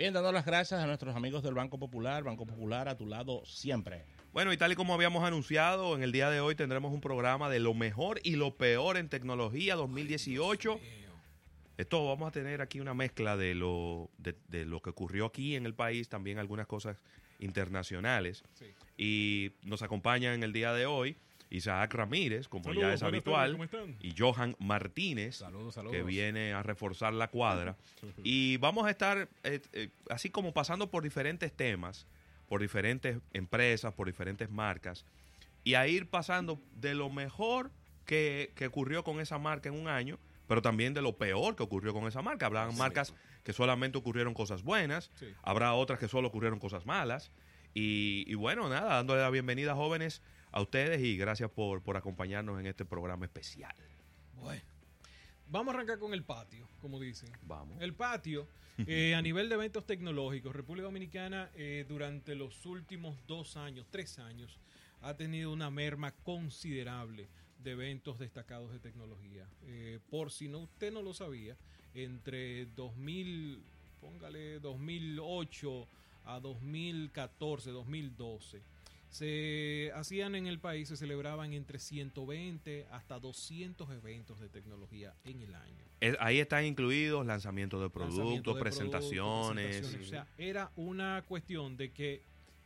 Bien, dando las gracias a nuestros amigos del Banco Popular. Banco Popular a tu lado siempre. Bueno, y tal y como habíamos anunciado, en el día de hoy tendremos un programa de lo mejor y lo peor en tecnología 2018. Esto vamos a tener aquí una mezcla de lo, de, de lo que ocurrió aquí en el país, también algunas cosas internacionales. Sí. Y nos acompaña en el día de hoy Isaac Ramírez, como Saludos, ya es habitual, y Johan Martínez, Saludos, saludos. que viene a reforzar la cuadra. y vamos a estar eh, eh, así como pasando por diferentes temas, por diferentes empresas, por diferentes marcas, y a ir pasando de lo mejor que, que ocurrió con esa marca en un año, pero también de lo peor que ocurrió con esa marca. Habrá marcas que solamente ocurrieron cosas buenas, Sí. habrá otras que solo ocurrieron cosas malas. Y, y bueno, nada, dándole la bienvenida jóvenes a ustedes y gracias por, por acompañarnos en este programa especial. Bueno, vamos a arrancar con el patio, como dicen. Vamos. El patio, eh, a nivel de eventos tecnológicos, República Dominicana eh, durante los últimos dos años, tres años, ha tenido una merma considerable de eventos destacados de tecnología. Eh, por si no usted no lo sabía, entre 2000, póngale 2008 a 2014, 2012, se hacían en el país, se celebraban entre 120 hasta 200 eventos de tecnología en el año. Ahí están incluidos lanzamientos de productos, Lanzamiento de presentaciones. O sea, era una cuestión de que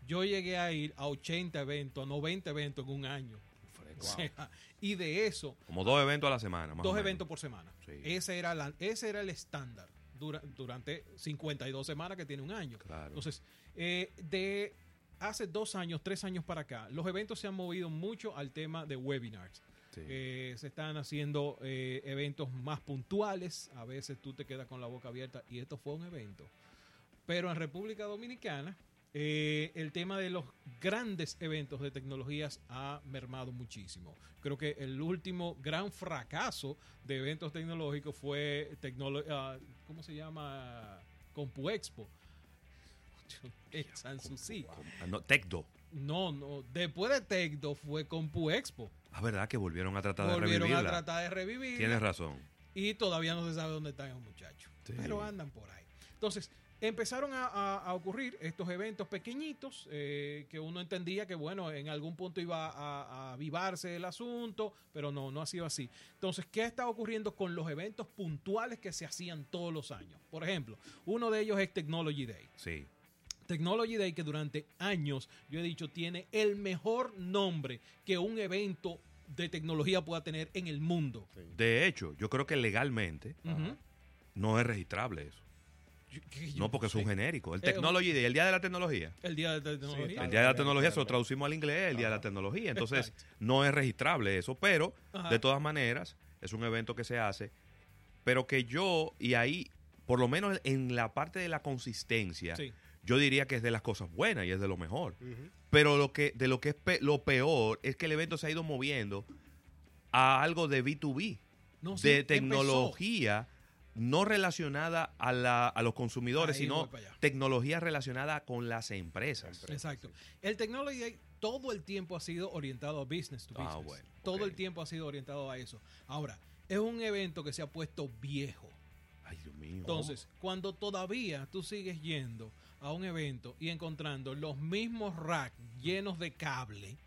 yo llegué a ir a 80 eventos, a 90 eventos en un año. O sea, y de eso, como dos eventos a la semana. más o dos menos. eventos por semana. Sí. Ese, era la- ese era el estándar dura- durante 52 semanas que tiene un año. Claro. Entonces, eh, de hace dos años, tres años para acá, los eventos se han movido mucho al tema de webinars. Sí. Eh, se están haciendo eh, eventos más puntuales. A veces tú te quedas con la boca abierta y esto fue un evento. Pero en República Dominicana, eh, el tema de los grandes eventos de tecnologías ha mermado muchísimo. Creo que el último gran fracaso de eventos tecnológicos fue, tecnolo- ah, ¿cómo se llama? CompuExpo. En Sanssouci. Ah, no, Tecdo. No, no. Después de Tecdo fue CompuExpo. Ah, verdad que volvieron a tratar de Volvieron revivirla. a tratar de revivir. Tienes razón. Y todavía no se sabe dónde están los muchachos. Sí. Pero andan por ahí. Entonces, empezaron a, a- a ocurrir estos eventos pequeñitos eh, que uno entendía que, bueno, en algún punto iba a, a avivarse el asunto, pero no, no ha sido así. Entonces, ¿qué está ocurriendo con los eventos puntuales que se hacían todos los años? Por ejemplo, uno de ellos es Technology Day. Sí. Technology Day que durante años, yo he dicho, tiene el mejor nombre que un evento de tecnología pueda tener en el mundo. De hecho, yo creo que legalmente no es registrable eso. Yo- que yo No, porque es un genérico. El Eh, Technology Day, el Día de la Tecnología. El día de la tecnología. El Día de la Tecnología se lo traducimos al inglés, el Día de la Tecnología. Entonces, no es registrable eso, pero Ajá. de todas maneras, es un evento que se hace, pero que yo, y ahí, por lo menos en la parte de la consistencia, Sí. Yo diría que es de las cosas buenas y es de lo mejor. Pero lo que, de lo que es pe- lo peor es que el evento se ha ido moviendo a algo de B2B, No, sí, de empezó. tecnología no relacionada a, la- a los consumidores, Ahí sino tecnología relacionada con las empresas. Exacto. El Technology todo el tiempo ha sido orientado a business to Ah, business. bueno, todo el tiempo ha sido orientado a eso. Ahora, es un evento que se ha puesto viejo. Ay, Dios mío. Entonces, cuando todavía tú sigues yendo a un evento y encontrando los mismos racks llenos de cable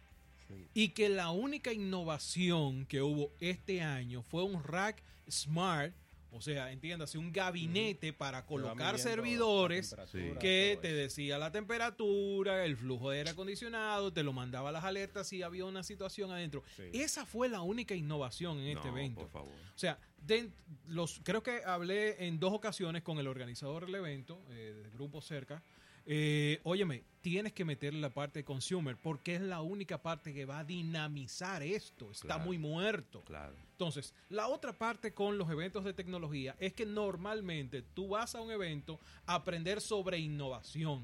y que la única innovación que hubo este año fue un rack smart, o sea, entiéndase, un gabinete para colocar servidores que te decía la temperatura, el flujo de aire acondicionado, te lo mandaba las alertas si había una situación adentro. Esa fue la única innovación en este evento. por favor. O sea, de- los, creo que hablé en dos ocasiones con el organizador del evento, eh, del grupo cerca. Eh, óyeme, tienes que meterle la parte de consumer porque es la única parte que va a dinamizar esto. Está Claro. muy muerto. Claro. Entonces, la otra parte con los eventos de tecnología es que normalmente tú vas a un evento a aprender sobre innovación.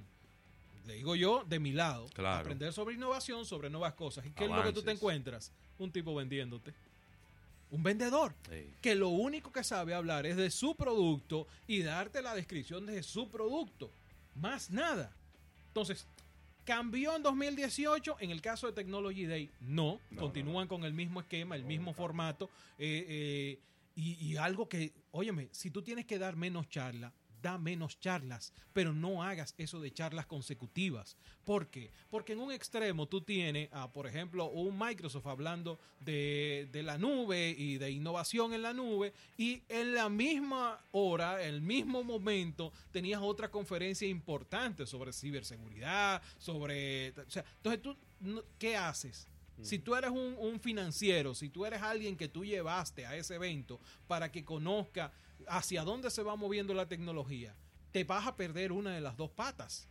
Le digo yo de mi lado, Claro. aprender sobre innovación, sobre nuevas cosas. ¿Y qué es lo que tú te encuentras? Un tipo vendiéndote. Un vendedor Sí. que lo único que sabe hablar es de su producto y darte la descripción de su producto. Más nada. Entonces, ¿cambió en 2018? En el caso de Technology Day, no. Continúan con el mismo esquema, el mismo formato. eh, eh, y, y algo que, óyeme, si tú tienes que dar menos charla, da menos charlas, pero no hagas eso de charlas consecutivas. ¿Por qué? Porque en un extremo tú tienes, a, por ejemplo, un Microsoft hablando de, de la nube y de innovación en la nube, y en la misma hora, el mismo momento, tenías otra conferencia importante sobre ciberseguridad, sobre... Entonces tú, ¿qué haces? Si tú eres un, un financiero, si tú eres alguien que tú llevaste a ese evento para que conozca hacia dónde se va moviendo la tecnología, te vas a perder una de las dos patas.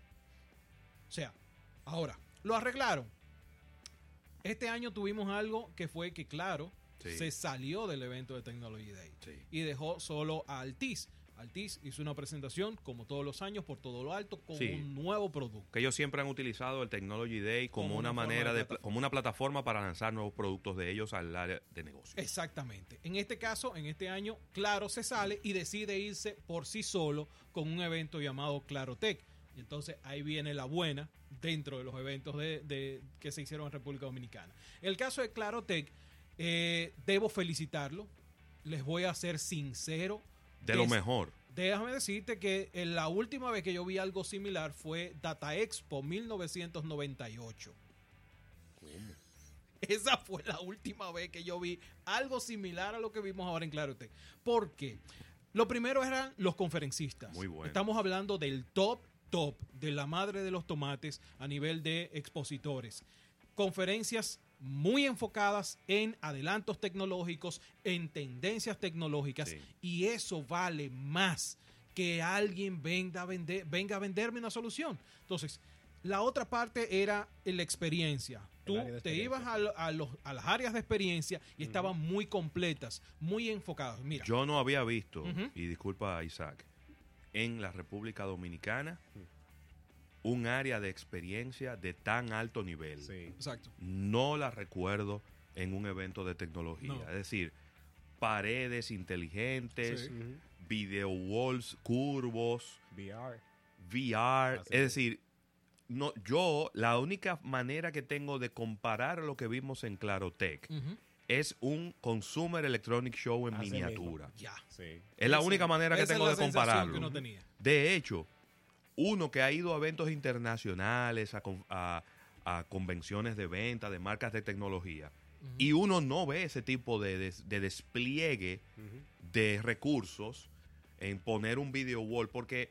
O sea, ahora, lo arreglaron. Este año tuvimos algo que fue que, claro, Sí. se salió del evento de Technology Day Sí. y dejó solo a Altiz. Altiz hizo una presentación, como todos los años, por todo lo alto, con Sí. un nuevo producto. que ellos siempre han utilizado el Technology Day como, Como una, manera de como una plataforma para lanzar nuevos productos de ellos al área de negocio. Exactamente. En este caso, en este año, Claro se sale y decide irse por sí solo con un evento llamado Clarotech. Y entonces ahí viene la buena dentro de los eventos de, de- que se hicieron en República Dominicana. El caso de Clarotech, eh, debo felicitarlo. Les voy a ser sincero. De lo mejor. Déjame decirte que en la última vez que yo vi algo similar fue Data Expo 1998. Esa fue la última vez que yo vi algo similar a lo que vimos ahora en Clarotech. ¿Por qué? Lo primero eran los conferencistas. Muy bueno. Estamos hablando del top, top, de la madre de los tomates a nivel de expositores. Conferencias muy enfocadas en adelantos tecnológicos, en tendencias tecnológicas, Sí. y eso vale más que alguien venga a, vender, venga a venderme una solución. Entonces, la otra parte era la experiencia. Tú te ibas a, a los- a las áreas de experiencia y estaban muy completas, muy enfocadas. Mira, Yo no había visto, y disculpa Isaac, en la República Dominicana un área de experiencia de tan alto nivel. Sí. exacto. No la recuerdo en un evento de tecnología. No. Es decir, paredes inteligentes, Sí. Video walls curvos, VR. VR. Así es decir, no, yo la única manera que tengo de comparar lo que vimos en Clarotech Ujú. es un Consumer Electronic Show en Así miniatura. Ya. Sí. Es la única manera que esa es tengo la de compararlo. que uno tenía. De hecho, uno que ha ido a eventos internacionales, a, con- a- a convenciones de venta de marcas de tecnología, y uno no ve ese tipo de, des- de despliegue de recursos en poner un video wall, porque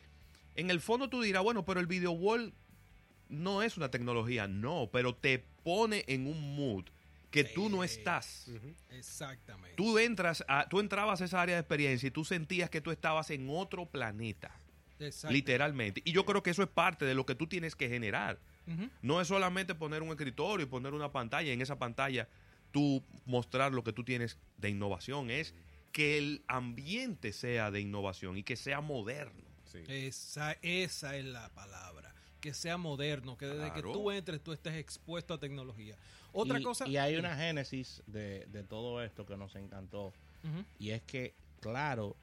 en el fondo tú dirás, bueno, pero el video wall no es una tecnología, no, pero te pone en un mood que tú no estás. Exactamente. Tú entras, a, tú entrabas a esa área de experiencia y tú sentías que tú estabas en otro planeta, Exacto. literalmente. Y yo creo que eso es parte de lo que tú tienes que generar. No es solamente poner un escritorio y poner una pantalla y en esa pantalla tú mostrar lo que tú tienes de innovación. Es que el ambiente sea de innovación y que sea moderno. Sí. Esa, esa es la palabra. Que sea moderno, que desde que tú entres tú estés expuesto a tecnología. Otra y, cosa. Y hay una génesis de, de todo esto que nos encantó. Y es que, claro,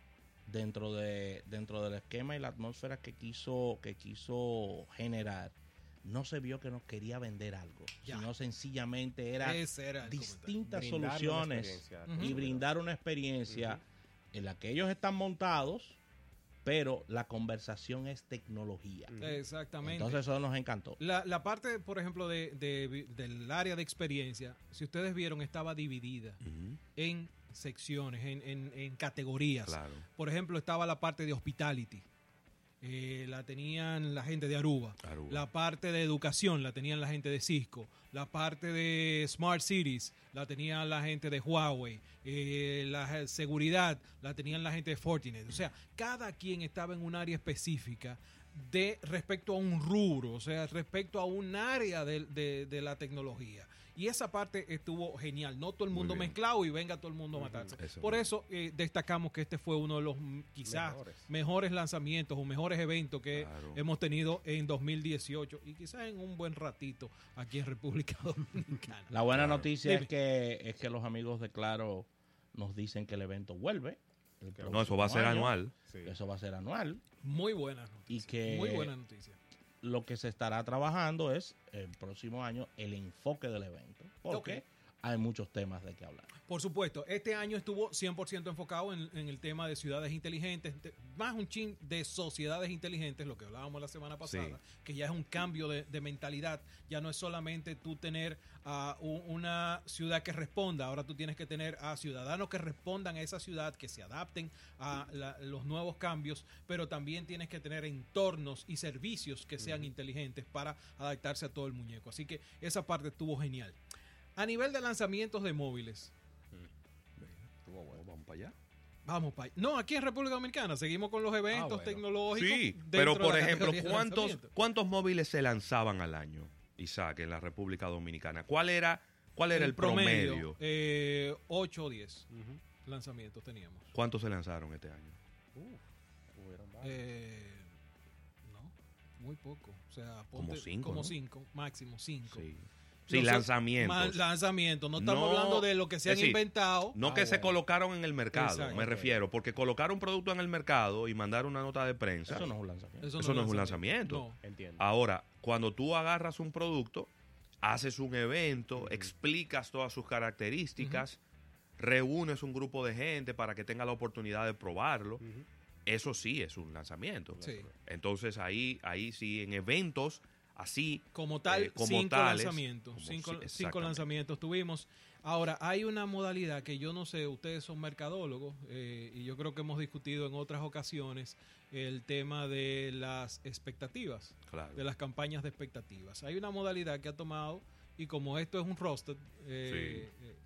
dentro de dentro del esquema y la atmósfera que quiso que quiso generar, no se vio que nos quería vender algo, Ya. sino sencillamente era distintas soluciones y brindar una experiencia en la que ellos están montados, pero la conversación es tecnología. Exactamente. Entonces eso nos encantó. La, la parte, por ejemplo, de, de- del área de experiencia, si ustedes vieron, estaba dividida en secciones, en, en- en categorías. Claro. Por ejemplo, estaba la parte de hospitality. Eh, la tenían la gente de Aruba. Aruba. La parte de educación la tenían la gente de Cisco. La parte de Smart Cities la tenían la gente de Huawei. Eh, la seguridad la tenían la gente de Fortinet. O sea, cada quien estaba en un área específica de respecto a un rubro, o sea, respecto a un área de, de- de la tecnología. Y esa parte estuvo genial. No todo el mundo mezclado y venga todo el mundo a matarse. Eso Por eso eh, destacamos que este fue uno de los mm, quizás Mejores. mejores lanzamientos o mejores eventos que Claro. hemos tenido en 2018 y quizás en un buen ratito aquí en República Dominicana. La buena Claro. noticia Dime. es que es que los amigos de Claro nos dicen que el evento vuelve. el No, eso va a ser año. anual. Sí. Eso va a ser anual. Muy buena noticia. Y que- Muy buena noticia. Lo que se estará trabajando es el próximo año el enfoque del evento. ¿Por Ok. Hay muchos temas de que hablar. Por supuesto, este año estuvo 100% enfocado en, en el tema de ciudades inteligentes, de- más un chin de sociedades inteligentes, lo que hablábamos la semana pasada, Sí. que ya es un cambio de, de mentalidad. Ya no es solamente tú tener a u- una ciudad que responda, ahora tú tienes que tener a ciudadanos que respondan a esa ciudad, que se adapten a la- los nuevos cambios, pero también tienes que tener entornos y servicios que sean inteligentes para adaptarse a todo el muñeco. Así que esa parte estuvo genial. A nivel de lanzamientos de móviles, bueno. Vamos para allá. Vamos, pa No, aquí en República Dominicana seguimos con los eventos bueno. tecnológicos. Sí, pero por ejemplo, ¿cuántos. ¿cuántos móviles se lanzaban al año, Isaac, en la República Dominicana? ¿Cuál era, cuál era el, promedio? Eh, 8 o 10 Ujú. lanzamientos teníamos. ¿Cuántos se lanzaron este año? Varios. Eh, no, muy poco. O sea, Como ponte- cinco, Como ¿no? 5, máximo 5. Sí, sí lanzamientos. Lanzamientos. No estamos No, hablando de lo que se han decir, inventado. No Ah, que se bueno. colocaron en el mercado, Exacto. me refiero, porque colocar un producto en el mercado y mandar una nota de prensa, Eso no es un lanzamiento. eso no es un lanzamiento. No. Entiendo. Ahora, cuando tú agarras un producto, haces un evento, explicas todas sus características, reúnes un grupo de gente para que tenga la oportunidad de probarlo, eso sí es un lanzamiento. Sí. Entonces ahí, ahí sí, en eventos así, Como tal, Eh, como cinco tales, lanzamientos. como cinco, cinco lanzamientos tuvimos. Ahora, hay una modalidad que yo no sé, ustedes son mercadólogos eh, y yo creo que hemos discutido en otras ocasiones el tema de las expectativas, claro. de las campañas de expectativas. Hay una modalidad que ha tomado, y como esto es un roster, eh, eh,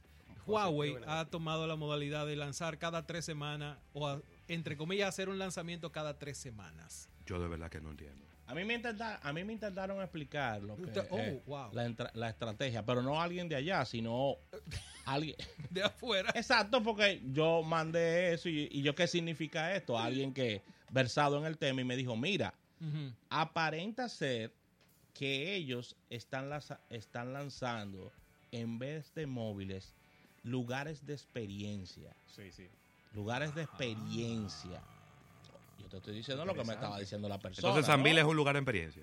Huawei ha tomado la modalidad de lanzar cada tres semanas, o a- entre comillas, hacer un lanzamiento cada tres semanas. Yo de verdad que no entiendo. A mí me intenta- a mí me intentaron explicar lo que Usted- oh, eh, wow. la, entra- la estrategia, pero no alguien de allá, sino alguien. De afuera. Exacto, porque yo mandé eso y, y yo qué significa esto, alguien que versado en el tema y me dijo, mira, aparenta ser que ellos están, lanza- están lanzando en vez de móviles lugares de experiencia, Sí, sí. lugares de experiencia. Yo te estoy diciendo lo que me estaba diciendo la persona. Entonces ¿no? Sanville es un lugar de experiencia.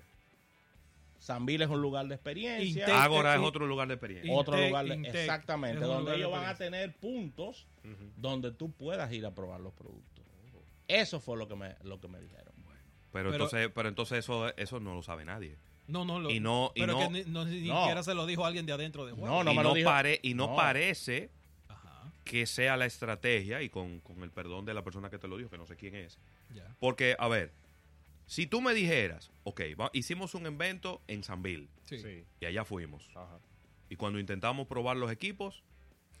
Sanville es un lugar de experiencia. Intec- Ágora es otro lugar de experiencia. otro lugar de- Intec exactamente donde ellos van a tener puntos donde tú puedas ir a probar los productos eso fue lo que me lo que me dijeron Pero, Pero- entonces, pero entonces eso, eso no lo sabe nadie. No, no, lo, Y no- y pero no- que ni, no- ni No. siquiera se lo dijo alguien de adentro de No, Huawei. no y, me lo no dijo. pare- y no, No. parece que sea la estrategia, y con, con el perdón de la persona que te lo dijo, que no sé quién es. Porque, a ver, si tú me dijeras, ok, va- hicimos un evento en Sanville, Sí. Sí. y allá fuimos. Ajá. Y cuando intentamos probar los equipos,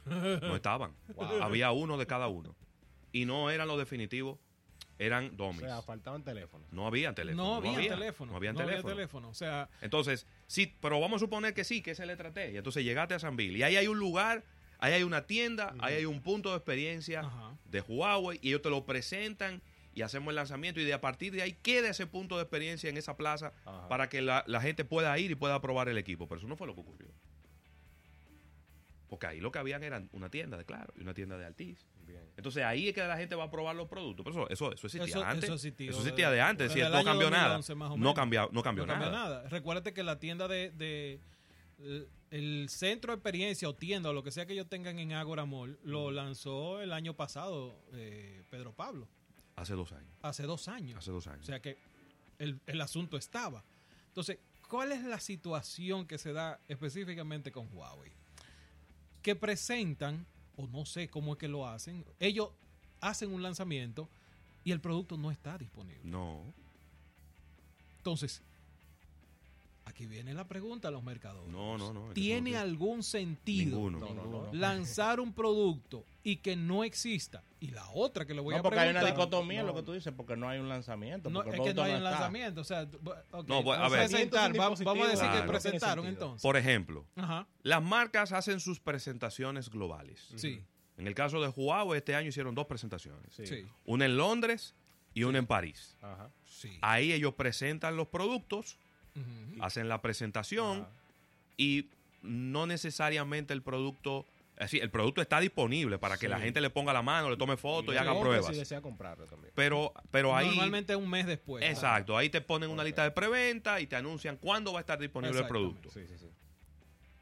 no estaban. Wow. Había uno de cada uno. Y no eran los definitivos, eran O domis. sea, faltaban teléfonos. no había teléfono. No había teléfono. No había no teléfono. teléfono. O sea, Entonces, sí, pero vamos a suponer que sí, que esa es la estrategia. Entonces llegaste a Sanville y ahí hay un lugar, ahí hay una tienda, ahí hay un punto de experiencia de Huawei y ellos te lo presentan y hacemos el lanzamiento y de a partir de ahí queda ese punto de experiencia en esa plaza Ajá. para que la, la gente pueda ir y pueda probar el equipo. Pero eso no fue lo que ocurrió. Porque ahí lo que habían era una tienda de Claro y una tienda de Altiz. Bien. Entonces ahí es que la gente va a probar los productos. Pero eso, eso, eso existía Eso- antes. eso existía de- de antes. Decir, no cambió 2011 nada. No cambió, no cambió no nada. nada. Recuérdate que la tienda de, de- el, centro de experiencia o tienda o lo que sea que ellos tengan en Agora Mall lo lanzó el año pasado eh, Pedro Pablo, Hace dos años. hace dos años. Hace dos años. O sea que el, el asunto estaba. Entonces, ¿cuál es la situación que se da específicamente con Huawei? Que presentan, o no sé cómo es que lo hacen, ellos hacen un lanzamiento y el producto no está disponible. no. Entonces, aquí viene la pregunta a los mercadores. No, no, no. es que ¿Tiene no algún sentido Ninguno. No, no, no. lanzar un producto y que no exista? Y la otra que le voy no a porque hay una preguntar... dicotomía en lo no. que tú dices porque no hay un lanzamiento No, porque es que no hay un está. lanzamiento. O sea, ok, No, pues, a ver. presentar, vamos, a decir que presentaron No entonces. Por ejemplo, Ajá, las marcas hacen sus presentaciones globales. sí, En el caso de Huawei, este año hicieron dos presentaciones. Sí. sí, Una en Londres y una en París. Ajá. sí. Ahí ellos presentan los productos, Hacen la presentación Ajá. y no necesariamente el producto... Es decir, el producto está disponible para que Sí. la gente le ponga la mano, le tome fotos y, haga pruebas. Si desea comprarlo también. Pero, pero ahí... Normalmente un mes después. Exacto, ahí te ponen una lista de preventa y te anuncian cuándo va a estar disponible el producto. Sí, sí, sí.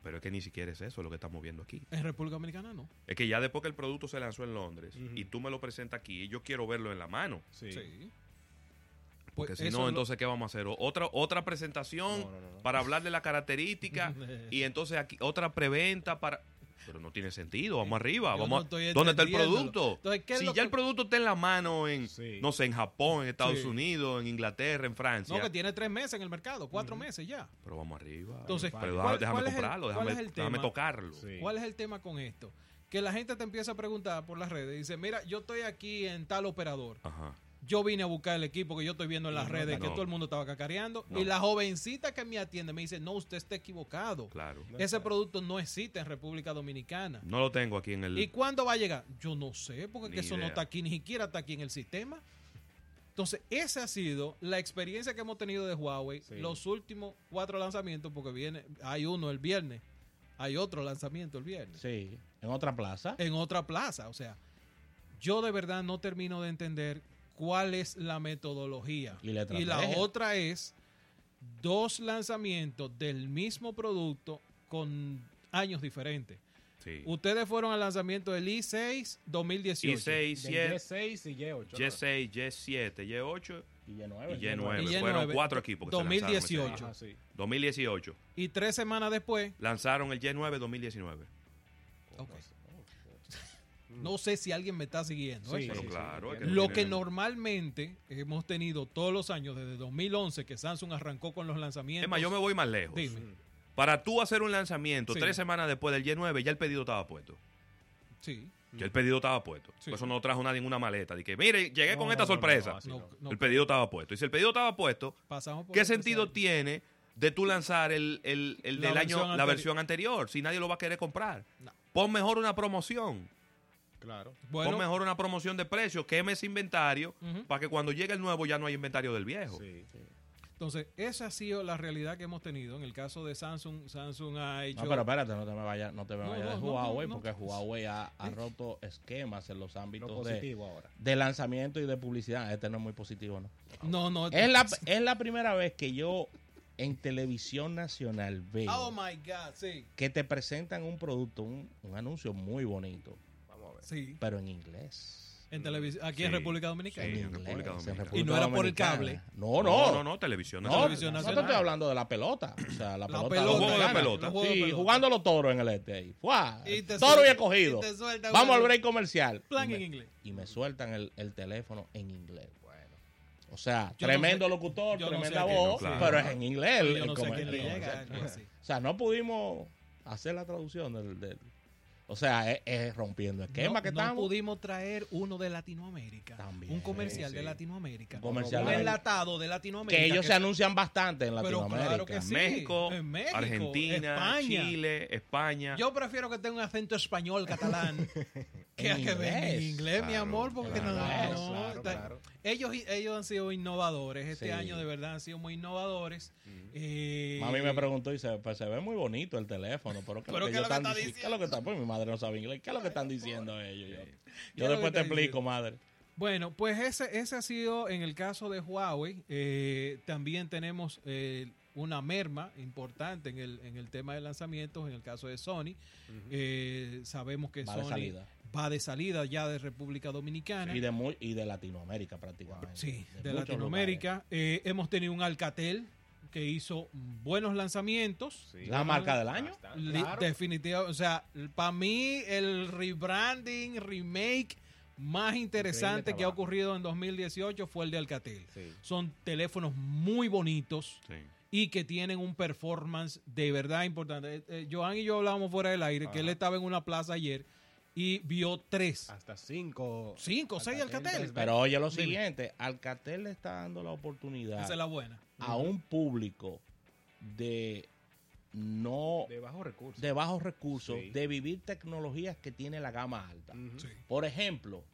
Pero es que ni siquiera es eso lo que estamos viendo aquí. En República Dominicana no. Es que ya después que el producto se lanzó en Londres y tú me lo presentas aquí, yo quiero verlo en la mano. Sí. Sí. Porque Pues si no, es lo- entonces, ¿qué vamos a hacer? Otra, otra presentación No, no, no, no. para hablar de la característica y entonces aquí otra preventa para... Pero no tiene sentido, vamos arriba, Yo vamos no a- ¿Dónde está el producto? Entonces, ¿qué es si lo ya que- el producto está en la mano en, Sí. no sé, en Japón, en Estados Sí. Unidos, en Inglaterra, en Francia. No, que tiene tres meses en el mercado, cuatro meses ya. Pero vamos arriba. Entonces, pero ¿cuál- déjame cuál es el- comprarlo, déjame, el déjame tema? tocarlo. Sí. ¿Cuál es el tema con esto? Que la gente te empieza a preguntar por las redes. Dice, mira, yo estoy aquí en tal operador. Ajá. Yo vine a buscar el equipo que yo estoy viendo en las no, redes, que no. todo el mundo estaba cacareando. No. Y la jovencita que me atiende me dice, no, usted está equivocado. Claro. No Ese producto no existe en República Dominicana. No lo tengo aquí en el... ¿Y cuándo va a llegar? Yo no sé, porque que eso no está aquí, ni siquiera está aquí en el sistema. Entonces, esa ha sido la experiencia que hemos tenido de Huawei Sí. los últimos cuatro lanzamientos, porque viene, hay uno el viernes, hay otro lanzamiento el viernes, Sí, en otra plaza. en otra plaza. O sea, yo de verdad no termino de entender cuál es la metodología. Y la otra es dos lanzamientos del mismo producto con años diferentes. Sí. Ustedes fueron al lanzamiento del i6 2018. Y 6, Del 7, Y6 y Y8. ¿no? Y6, Y7, Y8 Y Y9. y Y9. Y Y9. Fueron cuatro equipos que se lanzaron ese 2018. año. Ajá, sí. 2018. Y tres semanas después, Lanzaron el Y9 2019. Ok. Mm. no sé si alguien me está siguiendo. ¿eh? Sí, Pero sí, claro, sí, es que entiendo. Lo que normalmente hemos tenido todos los años, desde 2011, que Samsung arrancó con los lanzamientos. Es más, yo me voy más lejos. Dime. Para tú hacer un lanzamiento Sí. tres semanas después del Y9, ya el pedido estaba puesto. Sí. Ya el pedido estaba puesto. Sí. Por eso no trajo nadie en una maleta. Que, mire, llegué No, con no, esta no, sorpresa. no, así No, no. no, el pedido estaba puesto. Y si el pedido estaba puesto, pasamos por ¿qué sentido año. tiene de tú lanzar el, el- el La del versión año, la anterior. versión anterior? Si nadie lo va a querer comprar. No. Pon mejor una promoción. Claro. Bueno, Pon mejor una promoción de precios. Queme ese inventario para que cuando llegue el nuevo ya no haya inventario del viejo. Sí. entonces, esa ha sido la realidad que hemos tenido. En el caso de Samsung, Samsung ha hecho. No, pero espérate, no te me vayas, no te me No, vayas no, de Huawei, no, no. porque Huawei ha, ha roto esquemas en los Lo ámbitos de, positivo ahora. de lanzamiento y de publicidad. Este no es muy positivo, ¿no? No, no. Es la, es la primera vez que yo en televisión nacional veo Oh my God, sí. que te presentan un producto, un, un anuncio muy bonito. Sí. pero en inglés. En televisión, aquí Sí. en República Dominicana. Sí, En inglés, República en Dominicana. República Y no era por el cable. No, no. no, no, no, televisión No, nacional. Televisión no te nacional. estoy hablando de la pelota. O sea, la, La pelota. pelota. Los juegos de dominicana. pelota. Los juegos de Sí, pelota. jugando los toros en el este ahí. ¡Fua! Y te Toro y escogido. y te Vamos al break comercial. Plan y, en me, inglés. y me sueltan el, el teléfono en inglés. Bueno. O sea, Yo no tremendo sé- locutor, yo no sé tremenda voz, no, claro. pero es en inglés. el- Yo no el sé quién le llega. O sea, no pudimos hacer la traducción del... o sea, es, es rompiendo esquema no, que no estamos. pudimos traer uno de Latinoamérica. También, un comercial sí. de Latinoamérica. Un comercial un enlatado de Latinoamérica. que ellos se anuncian bastante en Pero Latinoamérica. claro que sí. México, En México, Argentina, España. Chile, España. Yo prefiero que tenga un acento español, catalán, que, En que venga en inglés. mi Claro, amor, porque en no, no, claro, claro. Ellos, ellos han sido innovadores. Este Sí. año de verdad han sido muy innovadores. Eh, Mami me preguntó y se, pues, se ve muy bonito el teléfono, pero ¿qué, es ¿Pero lo que ellos lo que está dici- ¿Qué es lo que está? Pues mi madre no sabe inglés. ¿Qué es lo que están diciendo ellos? Yo, ¿Qué es yo lo después te explico, madre. Bueno, pues ese, ese ha sido en el caso de Huawei. Eh, también tenemos eh, una merma importante en el, en el tema de lanzamientos. En el caso de Sony, Eh, sabemos que Va de Sony salida. va de salida ya de República Dominicana. Y de, muy, y de Latinoamérica prácticamente. Sí, de, Latinoamérica. Eh, hemos tenido un Alcatel que hizo buenos lanzamientos. Sí. ¿La marca del año? Claro. Definitivamente, o sea, para mí el rebranding, remake más interesante que ha ocurrido en 2018 fue el de Alcatel. Sí. Son teléfonos muy bonitos Sí. y que tienen un performance de verdad importante. Eh, eh, Joan y yo hablábamos fuera del aire que él estaba en una plaza ayer y vio tres, Hasta cinco. cinco, seis Alcatel. Pero oye lo Dime. siguiente, Alcatel le está dando la oportunidad Esa es la buena. A un público de no De bajos recursos. de bajos recursos Sí. de vivir tecnologías que tiene la gama alta. Sí. Por ejemplo,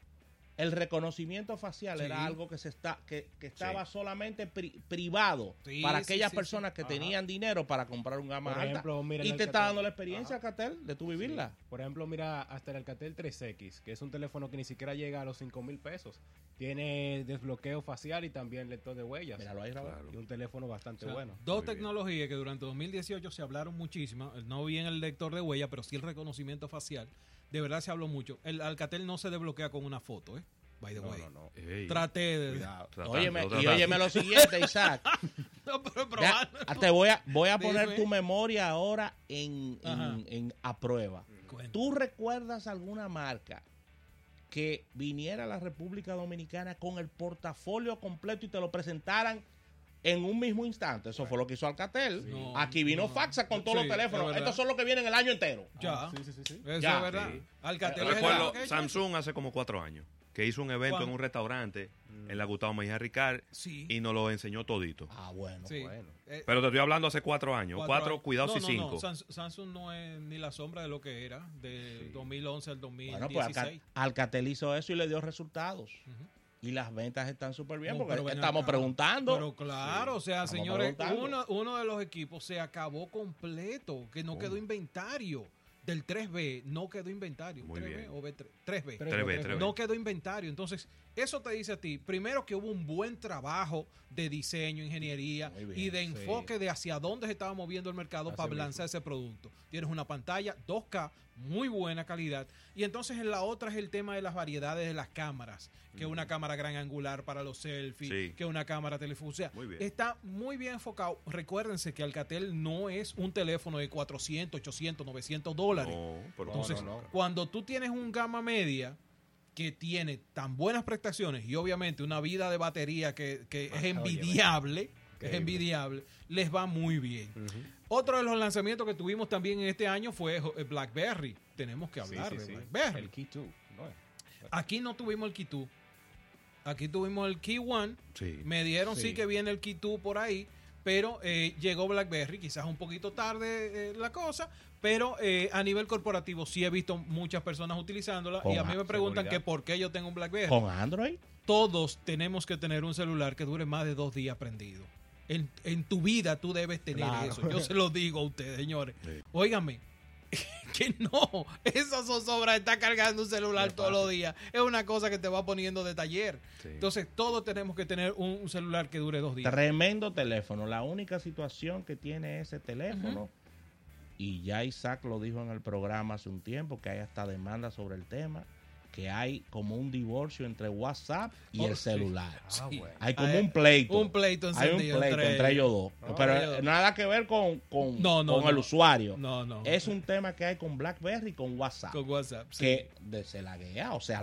el reconocimiento facial Sí. era algo que se está que, que estaba Sí. solamente pri- privado Sí, para aquellas sí, personas que Ajá. tenían dinero para comprar un gama Por alta. ejemplo, mira y te está dando la experiencia. Alcatel, de tu vivirla. Sí. Por ejemplo, mira hasta el Alcatel 3X, que es un teléfono que ni siquiera llega a los 5 mil pesos. Tiene desbloqueo facial y también lector de huellas. Míralo ahí, Raúl. Claro. Y un teléfono bastante O sea, bueno. Dos Muy bien. tecnologías que durante 2018 se hablaron muchísimo. No bien el lector de huella, pero sí el reconocimiento facial. De verdad se habló mucho. El Alcatel no se desbloquea con una foto, ¿eh? By the No, way. no, no. Ey, Traté de. Cuidado. tratando, Óyeme, y óyeme lo siguiente, Isaac. No, pero Ya, probando. te voy a, voy a poner Dime. tu memoria ahora en, en- en- a prueba. Cuenta. ¿Tú recuerdas alguna marca que viniera a la República Dominicana con el portafolio completo y te lo presentaran en un mismo instante? Eso fue lo que hizo Alcatel. No, Aquí vino no. Faxa con todos Sí, los teléfonos. Estos son los que vienen el año entero. Ya. Ah, sí, sí, sí, sí. Eso Ya. es verdad. Sí. Alcatel es Recuerdo Samsung hace como cuatro años que hizo un evento ¿Cuándo? en un restaurante en la Gustavo Mejía Ricard Sí. y nos lo enseñó todito. Ah, bueno. Sí. bueno. Eh, Pero te estoy hablando hace cuatro años. Cuatro, años. cuidado no, si no, cinco. No, Sans- Samsung no es ni la sombra de lo que era, de 2011 al 2016. Bueno, pues Alca- Alcatel hizo eso y le dio resultados. Ujú. Y las ventas están súper bien No, porque pero estamos acá. preguntando. Pero claro, o sea, Estamos señores, uno, uno de los equipos se acabó completo, que no quedó inventario. Del 3B no quedó inventario. Muy 3B bien. o B3, 3B. 3B, 3B. No quedó inventario. Entonces, eso te dice a ti, primero que hubo un buen trabajo de diseño, ingeniería bien, y de sí. enfoque de hacia dónde se estaba moviendo el mercado Así para mismo. lanzar ese producto. Tienes una pantalla 2K, muy buena calidad. Y entonces en la otra es el tema de las variedades de las cámaras. Que una cámara gran angular para los selfies, Sí. que una cámara teléfono. O sea, Muy bien. está muy bien enfocado. Recuérdense que Alcatel no es un teléfono de 400, 800, 900 dólares. No, pero Entonces, no, no. cuando tú tienes un gama media que tiene tan buenas prestaciones y obviamente una vida de batería que, que Ah, es oye, envidiable, que es envidiable, les va muy bien. Otro de los lanzamientos que tuvimos también en este año fue eh, BlackBerry. Tenemos que hablar sí, de sí. BlackBerry. El Key 2. ¿no? Aquí no tuvimos el Key 2. Aquí tuvimos el Key 1. Sí. Me dieron sí, Sí. que viene el Key 2 por ahí, pero eh, llegó BlackBerry, quizás un poquito tarde eh, la cosa, pero eh, a nivel corporativo sí he visto muchas personas utilizándola y a mí me preguntan seguridad. que por qué yo tengo un BlackBerry. Con Android. Todos tenemos que tener un celular que dure más de dos días prendido. En, en tu vida tú debes tener Claro. eso. Yo se lo digo a ustedes, señores. Sí. Óigame, que no, esa zozobra estar cargando un celular todos los días. Es una cosa que te va poniendo de taller. Sí. Entonces, todos tenemos que tener un, un celular que dure dos días. Tremendo teléfono. La única situación que tiene ese teléfono, y ya Isaac lo dijo en el programa hace un tiempo, que hay hasta demanda sobre el tema, que hay como un divorcio entre WhatsApp y Oh, el sí. celular. Ah, bueno. Hay como Hay un pleito. Un pleito hay un pleito entre, ellos dos. Ah, Pero ellos nada que ver con, con, No, no, con el usuario. No, no. Es un tema que hay con BlackBerry y con WhatsApp. con WhatsApp. sí. que de, se laguea, o sea,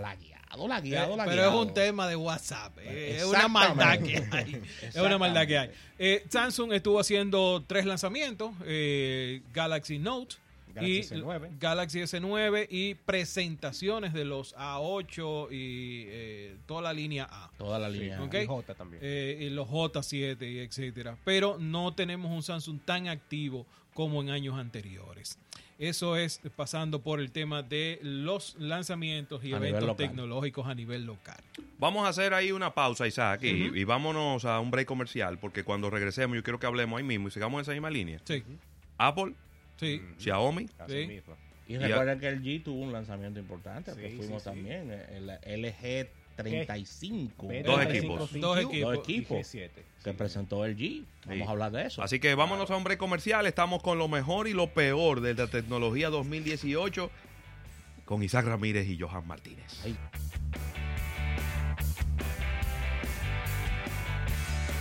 Eh, pero es un tema de WhatsApp. eh, Es una maldad que hay. Es una maldad que hay. Eh, Samsung estuvo haciendo tres lanzamientos: eh, Galaxy Note. Galaxy y S9. Galaxy S9 y presentaciones de los A8 y eh, toda la línea A. Toda la Sí, línea. Ok. y J también. eh, y los J7 y etcétera. Pero no tenemos un Samsung tan activo como en años anteriores. Eso es pasando por el tema de los lanzamientos y A eventos tecnológicos a nivel local. Vamos a hacer ahí una pausa, Isaac, y, y vámonos a un break comercial, porque cuando regresemos yo quiero que hablemos ahí mismo y sigamos en esa misma línea. Sí, Apple, sí. Xiaomi, Así sí. mismo. Y recuerden que el G tuvo un lanzamiento importante, que Sí, fuimos sí, sí. también, el LG 35, B35, Dos equipos. Dos Dos equipos. equipos Y G7. que Sí. presentó el G. Vamos Sí. a hablar de eso. Así que vámonos a un break comercial. Estamos con lo mejor y lo peor de la tecnología 2018 con Isaac Ramírez y Johan Martínez. Ahí.